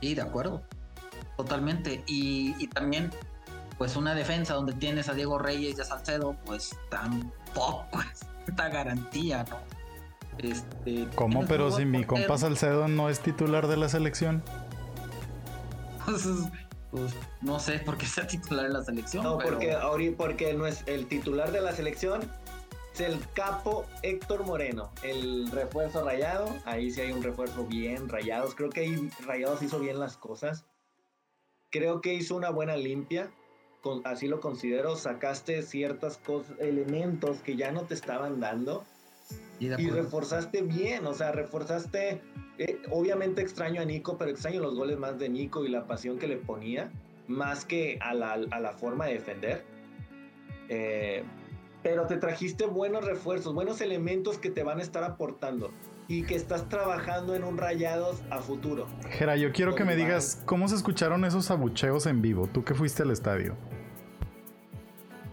Sí, de acuerdo. Totalmente. Y, también, pues una defensa donde tienes a Diego Reyes y a Salcedo, pues tampoco [LAUGHS] es esta garantía, ¿no? Este, ¿Cómo? Pero si mi compa Salcedo no es titular de la selección. Pues, pues, no sé por qué sea titular de la selección. No, porque, porque no es el titular de la selección. Es el capo Héctor Moreno, el refuerzo rayado. Ahí sí hay un refuerzo bien, rayados. Creo que ahí Rayados hizo bien las cosas. Creo que hizo una buena limpia. Así lo considero. Sacaste ciertas cosas, elementos que ya no te estaban dando y, reforzaste bien, o sea, reforzaste, eh, obviamente extraño a Nico, pero extraño los goles más de Nico y la pasión que le ponía, más que a la, a la forma de defender. Eh, pero te trajiste buenos refuerzos, buenos elementos que te van a estar aportando y que estás trabajando en un rayados a futuro. Jera, yo quiero que me digas cómo se escucharon esos abucheos en vivo, tú que fuiste al estadio.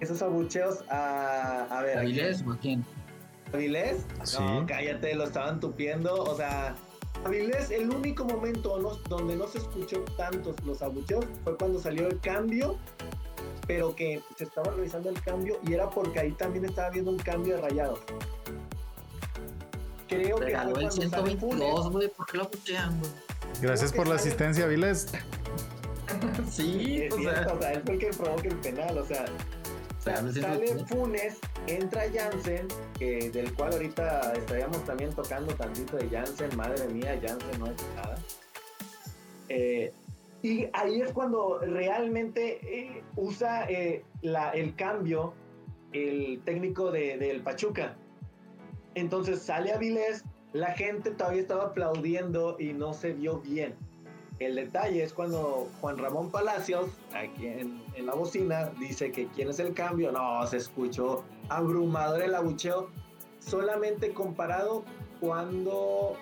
Esos abucheos a, a ver. ¿A quién? Avilés, no, cállate, lo estaban tupiendo. O sea, Avilés, el único momento donde no se escuchó tantos los abucheos fue cuando salió el cambio, pero que se estaba revisando el cambio y era porque ahí también estaba viendo un cambio de rayados. Creo que fue el 122, güey, ¿por qué lo abuchean, güey? Gracias por la asistencia, Avilés. [LAUGHS] sí, o, sea... o sea, él fue el que provoca el penal, o sea, sale Funes, entra Jansen, que, del cual ahorita estaríamos también tocando tantito de Jansen, madre mía, Jansen no es nada. Eh, y ahí es cuando realmente eh, usa eh, la, el cambio el técnico del de, Pachuca. Entonces sale Avilés, la gente todavía estaba aplaudiendo y no se vio bien. El detalle es cuando Juan Ramón Palacios, aquí en, la bocina, dice que quién es el cambio. No, se escuchó abrumador el abucheo, solamente comparado cuando,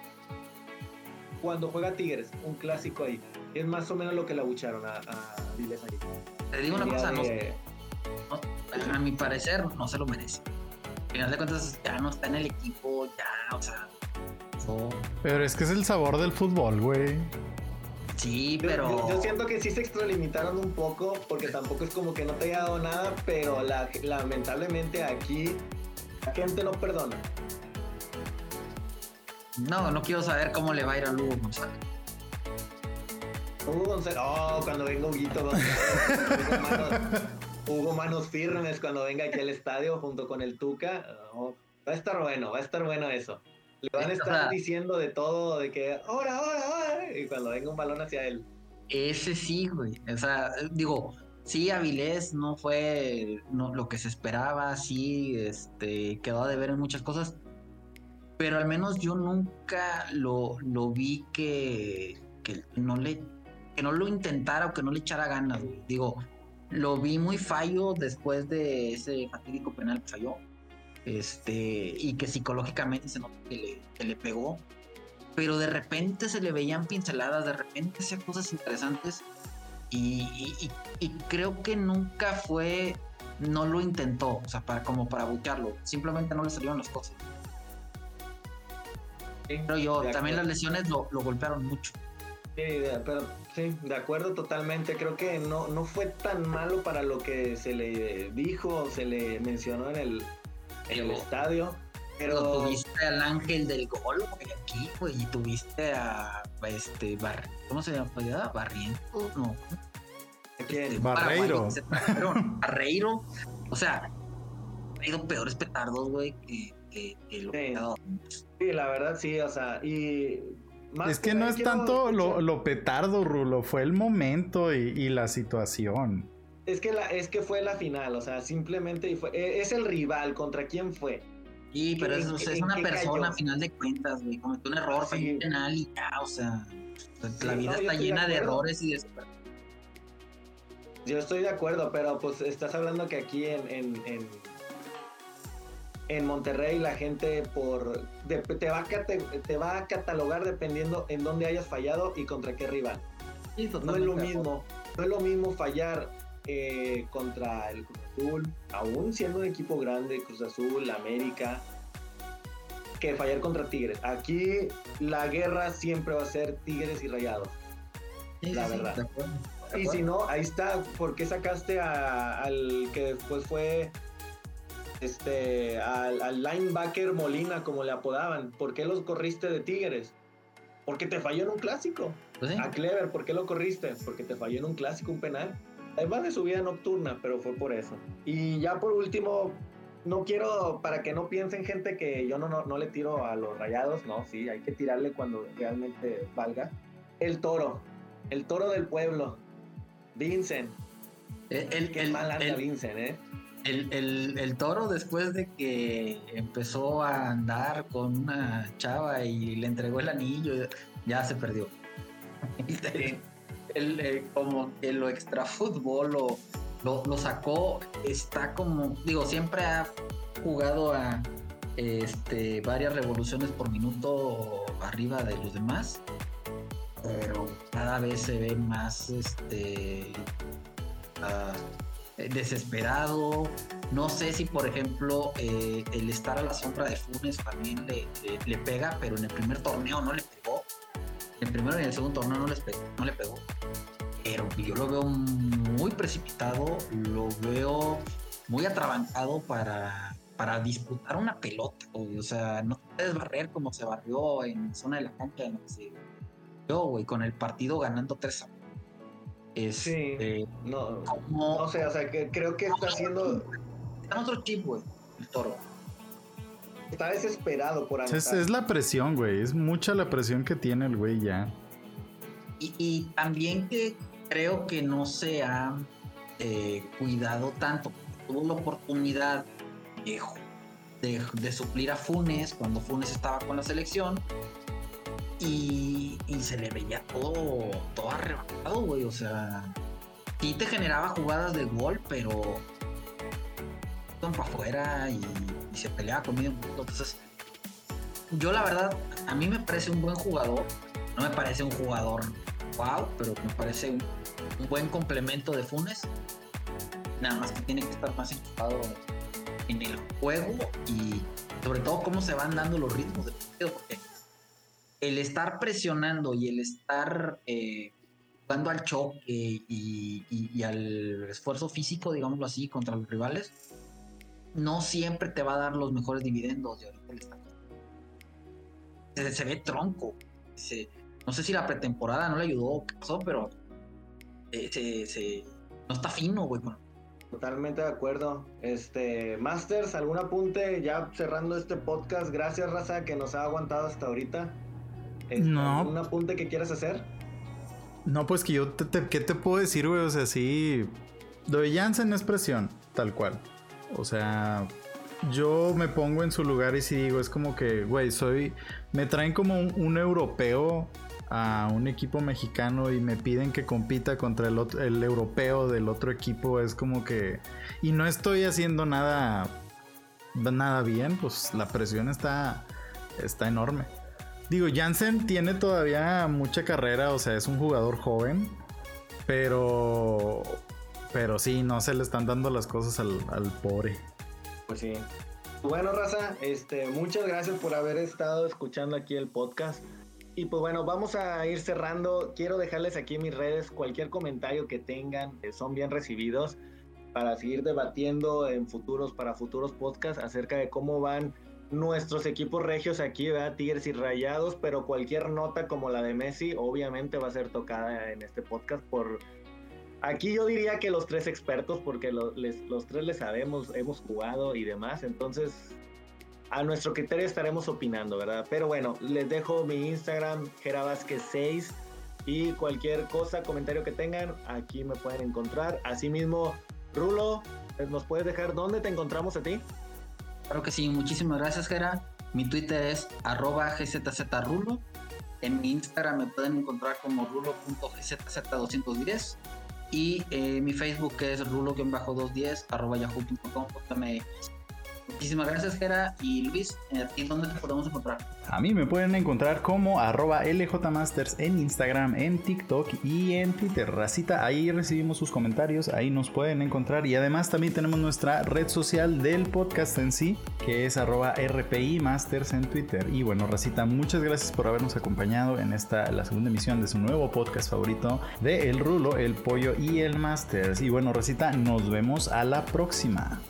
cuando juega Tigres, un clásico ahí. Es más o menos lo que le abucharon a, a Viles ahí. Te digo una cosa, no, a mi parecer no se lo merece. Al final de cuentas ya no está en el equipo, ya, o sea. Pero es que es el sabor del fútbol, güey. Sí, pero. Yo, siento que sí se extralimitaron un poco, porque tampoco es como que no te haya dado nada, pero lamentablemente aquí la gente no perdona. No, no quiero saber cómo le va a ir a Hugo González. Hugo González, oh, cuando venga Huguito [LAUGHS] González. Hugo, manos, firmes cuando venga aquí al estadio junto con el Tuca. Oh, va a estar bueno, va a estar bueno eso. Le van a estar diciendo de todo, de que ahora, ahora, ahora, y cuando venga un balón hacia él. Ese sí, güey. O sea, digo, sí, Avilés no fue lo que se esperaba, sí, este, quedó a deber en muchas cosas, pero al menos yo nunca lo, lo vi que, que, no le, que no lo intentara o que no le echara ganas, Digo, lo vi muy fallo después de ese fatídico penal que falló este, y que psicológicamente se nota que le, pegó, pero de repente se le veían pinceladas, de repente hacía cosas interesantes y, creo que nunca fue, no lo intentó, o sea, para, como para bucharlo, simplemente no le salieron las cosas. pero yo, también las lesiones lo, lo golpearon mucho. Sí, pero sí, de acuerdo totalmente. Creo que no, no fue tan malo para lo que se le dijo, se le mencionó en el, en el estadio. Pero tuviste al ángel del gol, güey, aquí, güey, y tuviste a este Bar ¿cómo se llama? Barriento, no. Este, Barreiro. Barreiro. O sea, ha ido peores petardos, güey, que, que, lo sí. sí, la verdad sí, o sea, y es que, no es tanto lo, petardo, Rulo, fue el momento y, la situación. Es que, la, es que fue la final, o sea, simplemente fue, e, es el rival, ¿contra quién fue? Sí, pero es, una persona a final de cuentas, güey, cometió un error, fue un penal y ya, o sea, la vida está llena de, errores y de... Yo estoy de acuerdo, pero pues estás hablando que aquí en en Monterrey la gente por te, va a, te va a catalogar dependiendo en dónde hayas fallado y contra qué rival. no es lo mismo, no es lo mismo fallar eh, contra el Cruz Azul, aún siendo un equipo grande, Cruz Azul, América, que fallar contra Tigres. Aquí la guerra siempre va a ser Tigres y Rayados. la verdad. Y si no, ahí está, ¿por qué sacaste al que después fue este, al, linebacker Molina, como le apodaban. ¿Por qué los corriste de Tigres? Porque te falló en un clásico. Pues A Clever, ¿por qué lo corriste? Porque te falló en un clásico, un penal. Además de su vida nocturna, pero fue por eso. Y ya por último, no quiero, para que no piensen gente que yo no, no, le tiro a los rayados, no, sí, hay que tirarle cuando realmente valga. El toro, el toro del pueblo, Vincent. El, el, el mal anda Vincent, ¿eh? el, toro después de que empezó a andar con una chava y le entregó el anillo, ya se perdió. El, eh, como que lo extra fútbol lo, lo, sacó, está como, digo, siempre ha jugado a este, varias revoluciones por minuto arriba de los demás, pero cada vez se ve más este, eh, desesperado. No sé si, por ejemplo, eh, el estar a la sombra de Funes también le, pega, pero en el primer torneo no le pegó. El primero y el segundo torneo no, les pegó, no le pegó. Pero yo lo veo muy precipitado, lo veo muy atrabancado para, para disputar una pelota. O sea, no puedes barrer como se barrió en zona de la cancha en yo, güey, con el partido ganando 3 a sí, no, no sé, o sea, que creo que está haciendo... Está en otro chip, güey, el toro. Está desesperado por Es, es, la presión, güey, es mucha la presión que tiene el güey ya. Y, también que creo que no se ha eh, cuidado tanto. Tuvo la oportunidad de, de suplir a Funes cuando Funes estaba con la selección y, se le veía todo, todo arrebatado, güey. O sea, sí te generaba jugadas de gol, pero para afuera y, se peleaba conmigo. Entonces, yo la verdad, a mí me parece un buen jugador. No me parece un jugador wow, pero me parece un, buen complemento de Funes. Nada más que tiene que estar más enfocado en el juego y sobre todo cómo se van dando los ritmos del partido. Porque el estar presionando y el estar eh, jugando al choque y, al esfuerzo físico, digámoslo así, contra los rivales, no siempre te va a dar los mejores dividendos. se, ve tronco. no sé si la pretemporada no le ayudó o qué pasó, pero eh, no está fino, güey. Totalmente de acuerdo. Este, Masters, ¿algún apunte ya cerrando este podcast? Gracias, Raza, que nos ha aguantado hasta ahorita. No. ¿Un apunte que quieras hacer? No, pues que yo, te, ¿qué te puedo decir, güey? O sea, sí. Lo de Jansen es presión, tal cual. O sea, yo me pongo en su lugar y si digo, es como que, güey, soy. Me traen como un, europeo a un equipo mexicano y me piden que compita contra el, el europeo del otro equipo. Es como que. Y no estoy haciendo nada. Nada bien, pues la presión está. Está enorme. Digo, Jansen tiene todavía mucha carrera, o sea, es un jugador joven, pero. Pero sí, no se le están dando las cosas al, pobre. Pues sí. bueno, Raza, este, muchas gracias por haber estado escuchando aquí el podcast. Y pues bueno, vamos a ir cerrando. Quiero dejarles aquí en mis redes cualquier comentario que tengan, son bien recibidos, para seguir debatiendo en futuros, para futuros podcasts acerca de cómo van nuestros equipos regios aquí, ¿verdad? Tigres y Rayados, pero cualquier nota como la de Messi obviamente va a ser tocada en este podcast por... Aquí yo diría que los tres expertos, porque los tres les sabemos, hemos jugado y demás, entonces a nuestro criterio estaremos opinando, ¿verdad? Pero bueno, les dejo mi Instagram, Gerabasquez6, y cualquier cosa, comentario que tengan, aquí me pueden encontrar. Asimismo, Rulo, ¿nos puedes dejar dónde te encontramos a ti? Claro que sí, muchísimas gracias, Gera. Mi Twitter es arroba gzzrulo. En mi Instagram me pueden encontrar como rulo.gzz210. Y eh, mi Facebook es rulo-210 arroba yahoo.com.mx. Muchísimas gracias, Gera. Y Luis, ¿y dónde te podemos encontrar? A mí me pueden encontrar como arroba LJMasters en Instagram, en TikTok y en Twitter. Racita, ahí recibimos sus comentarios, ahí nos pueden encontrar. Y además también tenemos nuestra red social del podcast en sí, que es arroba RPI Masters en Twitter. Y bueno, Racita, muchas gracias por habernos acompañado en esta, la segunda emisión de su nuevo podcast favorito de El Rulo, El Pollo y El Masters. Y bueno, Racita, nos vemos a la próxima.